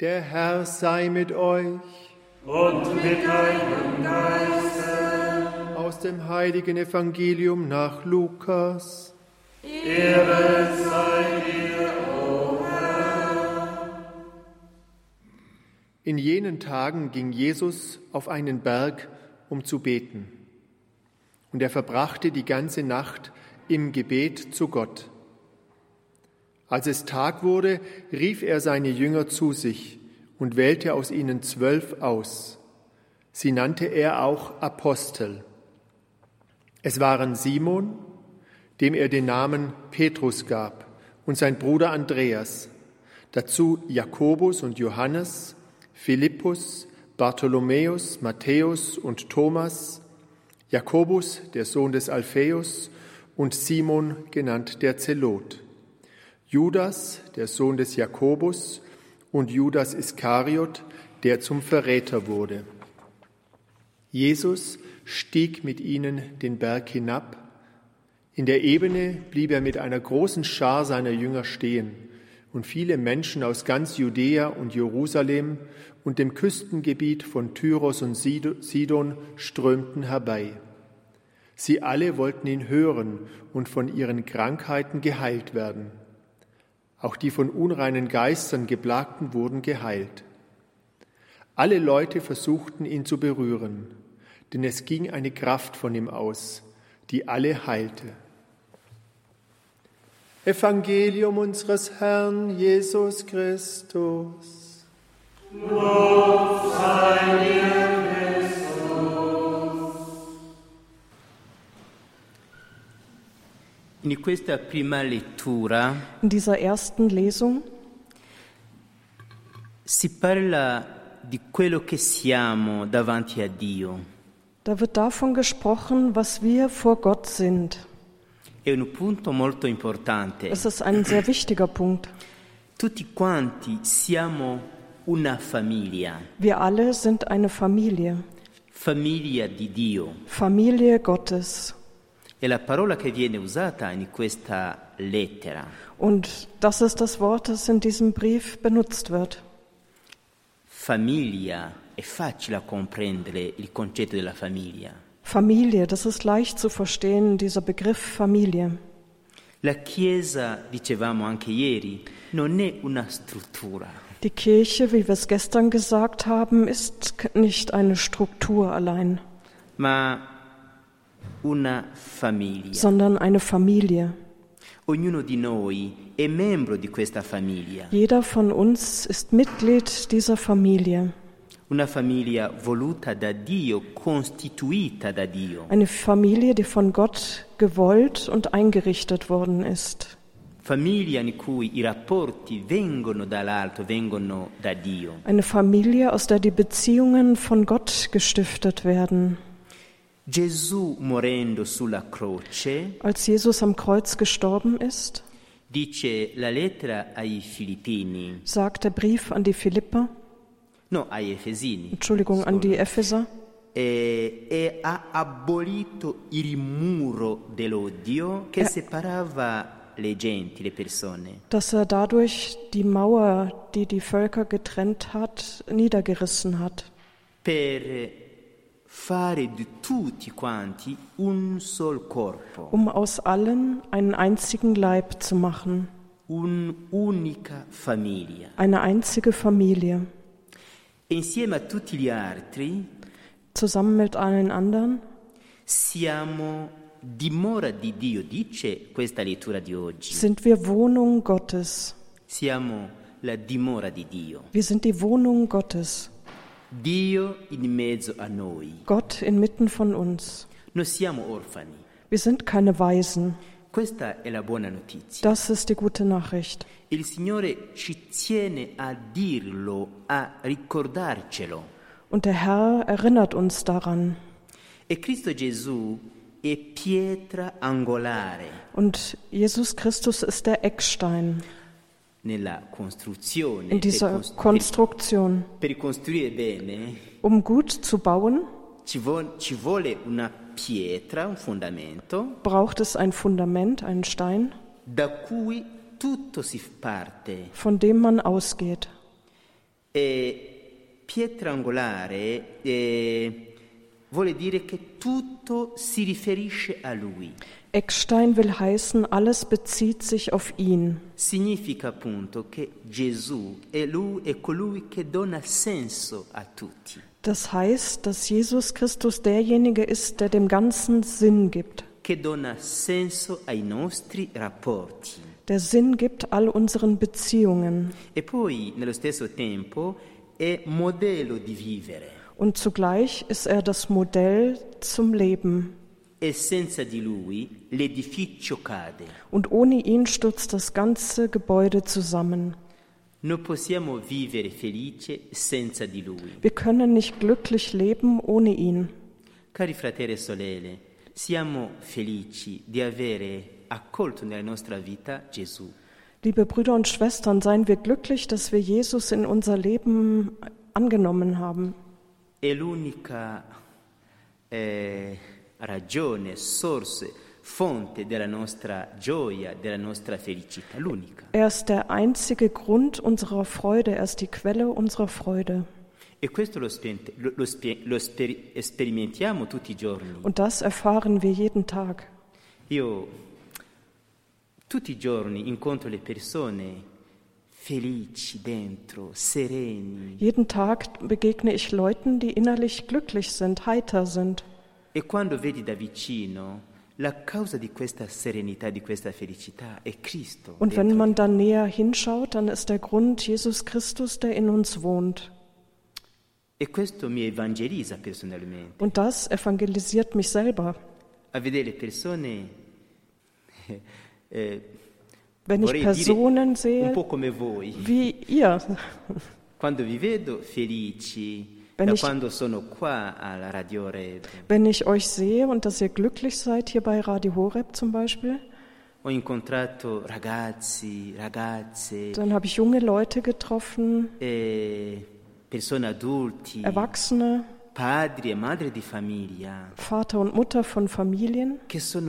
Der Herr sei mit euch. Und mit deinem Geiste. Aus dem heiligen Evangelium nach Lukas. Ehre sei dir, o Herr. In jenen Tagen ging Jesus auf einen Berg, um zu beten. Und er verbrachte die ganze Nacht im Gebet zu Gott. Als es Tag wurde, rief er seine Jünger zu sich und wählte aus ihnen zwölf aus. Sie nannte er auch Apostel. Es waren Simon, dem er den Namen Petrus gab, und sein Bruder Andreas, dazu Jakobus und Johannes, Philippus, Bartholomäus, Matthäus und Thomas, Jakobus, der Sohn des Alpheus, und Simon, genannt der Zelot. Judas, der Sohn des Jakobus, und Judas Iskariot, der zum Verräter wurde. Jesus stieg mit ihnen den Berg hinab. In der Ebene blieb er mit einer großen Schar seiner Jünger stehen, und viele Menschen aus ganz Judäa und Jerusalem und dem Küstengebiet von Tyros und Sidon strömten herbei. Sie alle wollten ihn hören und von ihren Krankheiten geheilt werden. Auch die von unreinen Geistern geplagten wurden geheilt. Alle Leute versuchten ihn zu berühren, denn es ging eine Kraft von ihm aus, die alle heilte. Evangelium unseres Herrn Jesus Christus. Lob sei dir, In dieser ersten Lesung si parla di quello che siamo davanti a Dio. da wird davon gesprochen, was wir vor Gott sind. È un punto molto importante. Es ist ein sehr wichtiger Punkt. Tutti quanti siamo una famiglia, Wir alle sind eine Familie, famiglia di Dio. Familie Gottes. Und das ist das Wort, das in diesem Brief benutzt wird. Famiglia, è facile comprendere il concetto della famiglia. Familie, das ist leicht zu verstehen, dieser Begriff Familie. La Chiesa, dicevamo anche ieri, non è una struttura, Die Kirche, wie wir es gestern gesagt haben, ist nicht eine Struktur allein, ma. Sondern eine Familie. Ognuno di noi è membro di questa famiglia, Jeder von uns ist Mitglied dieser Familie. una famiglia voluta da Dio, costituita da Dio, Eine Familie, die von Gott gewollt und eingerichtet worden ist. famiglia in cui i rapporti vengono dall'alto, vengono da Dio. Eine Familie, aus der die Beziehungen von Gott gestiftet werden. Als Jesus am Kreuz gestorben ist, dice la lettera ai Filippini, sagt der Brief an die Philipper, no ai Efesini, Entschuldigung, an die Epheser, e, e ha abolito il muro dell'odio che Eh. separava le genti, le persone. dass er dadurch die Mauer, die die Völker getrennt hat, niedergerissen hat, per fare di tutti quanti un sol corpo, um aus allen einen einzigen Leib zu machen, un'unica famiglia. eine einzige Familie. E insieme a tutti gli altri Zusammen mit allen anderen siamo dimora di Dio, dice questa lettura di oggi. sind wir Wohnung Gottes. Siamo la dimora di Dio. Wir sind die Wohnung Gottes. Gott inmitten von uns. Wir sind keine Waisen. Das ist die gute Nachricht. Und der Herr erinnert uns daran. E Und Jesus Christus ist der Eckstein. In dieser Konstruktion. Um gut zu bauen, braucht es ein Fundament, einen Stein, von dem man ausgeht. E pietra angolare eh, vuole dire che tutto si riferisce a lui. Eckstein will heißen, alles bezieht sich auf ihn. Significa appunto che Gesù è, lui, è colui che dona senso a tutti, Das heißt, dass Jesus Christus derjenige ist, der dem Ganzen Sinn gibt, che dona senso ai nostri rapporti. der Sinn gibt all unseren Beziehungen. E poi, nello stesso tempo, è modello di vivere. Und zugleich ist er das Modell zum Leben. E senza di lui l'edificio cade. Und ohne ihn stürzt das ganze Gebäude zusammen. Non possiamo vivere felice senza di lui. Wir können nicht glücklich leben ohne ihn. Cari fratelli e sorelle, siamo felici di avere accolto nella nostra vita Gesù. Liebe Brüder und Schwestern, seien wir glücklich, dass wir Jesus in unser Leben angenommen haben. È l'unica eh, ragione, sorse, fonte della nostra gioia, della nostra felicità, l'unica. Er ist der einzige Grund unserer Freude, er ist die Quelle unserer Freude. E questo lo, spien- lo- lo spie- lo speri- sperimentiamo tutti i giorni. Und das erfahren wir jeden Tag. Io tutti i giorni incontro le persone felici dentro, sereni. Jeden Tag begegne ich Leuten, die innerlich glücklich sind, heiter sind. E quando vedi da vicino, la causa di questa serenità, di questa felicità è Cristo. Und wenn man dann näher hinschaut, dann ist der Grund Jesus Christus, der in uns wohnt. E questo mi evangelizza personalmente. Und das evangelisiert mich selber. A vedere persone, eh, Wenn ich Personen sehe, un po' come voi, wie ihr, quando vi vedo felici, Wenn ich- wenn ich euch sehe und dass ihr glücklich seid, hier bei Radio Horeb zum Beispiel, ragazzi, ragazze, dann habe ich junge Leute getroffen, persone adulti, Erwachsene, padri e famiglia, Vater und Mutter von Familien,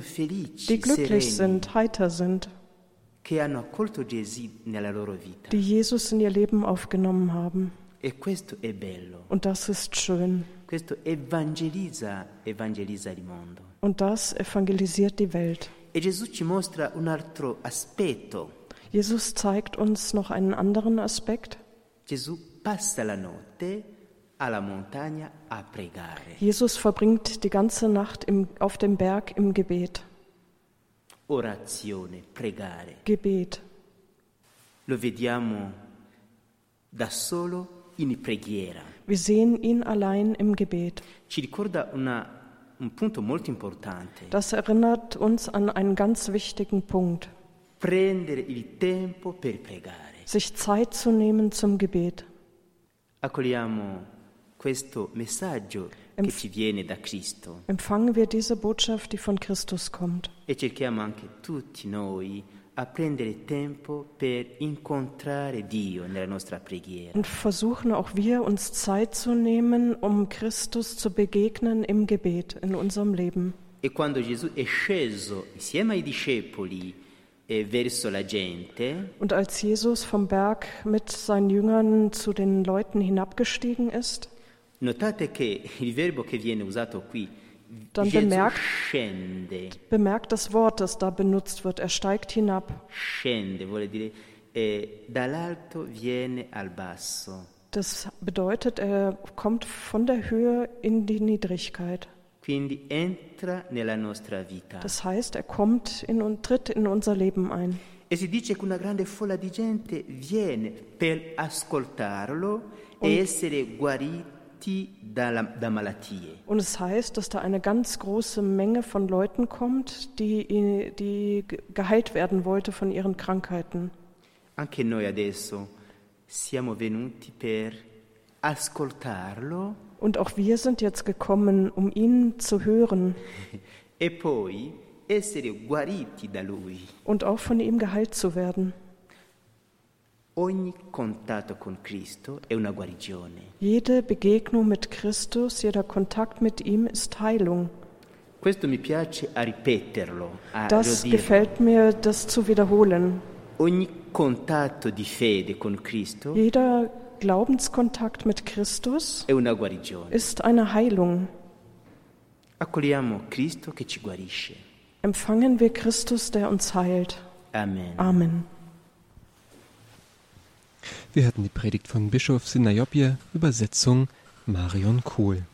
felici, die glücklich sereni, sind, heiter sind, die Jesus in ihr Leben aufgenommen haben. E questo è bello, Und das ist schön. questo evangelizza, evangelizza il mondo. Und das evangelisiert die Welt. E Gesù ci mostra un altro aspetto. Jesus zeigt uns noch einen anderen Aspekt. Gesù passa la notte alla montagna a pregare. Jesus verbringt die ganze Nacht im, auf dem Berg im Gebet. Orazione, pregare. Gebet. Lo vediamo da solo in preghiera. Wir sehen ihn allein im Gebet. Ci ricorda una- un punto molto importante. Das erinnert uns an einen ganz wichtigen Punkt. Prendere il tempo per pregare. Sich Zeit zu nehmen zum Gebet. Accogliamo questo messaggio Empfangen wir diese Botschaft, die von Christus kommt. e cerchiamo anche tutti noi a prendere tempo per incontrare Dio nella nostra preghiera. Und versuchen auch wir, uns Zeit zu nehmen, um Christus zu begegnen im Gebet, in unserem Leben. E quando Gesù è sceso insieme ai discepoli verso la gente, Und als Jesus vom Berg mit seinen Jüngern zu den Leuten hinabgestiegen ist, Dann bemerkt- bemerkt das Wort, das da benutzt wird. Er steigt hinab. eh. Das bedeutet, er kommt von der Höhe in die Niedrigkeit. Das heißt, er kommt in und tritt in unser Leben ein. E si dice che una grande folla di gente viene per ascoltarlo e essere guariti dalla- da malattie. Und es heißt, dass da eine ganz große Menge von Leuten kommt, die, die geheilt werden wollte von ihren Krankheiten. Anche noi adesso siamo venuti per ascoltarlo Und auch wir sind jetzt gekommen, um ihn zu hören e poi essere guariti da lui. und auch von ihm geheilt zu werden. Jede Begegnung mit Christus, jeder Kontakt mit ihm ist Heilung. Das gefällt mir, das zu wiederholen. Jeder Glaubenskontakt mit Christus ist eine Heilung. Empfangen wir Christus, der uns heilt. Amen. Amen. Wir hörten die Predigt von Bischof Sinajopje, Übersetzung Marion Kohl.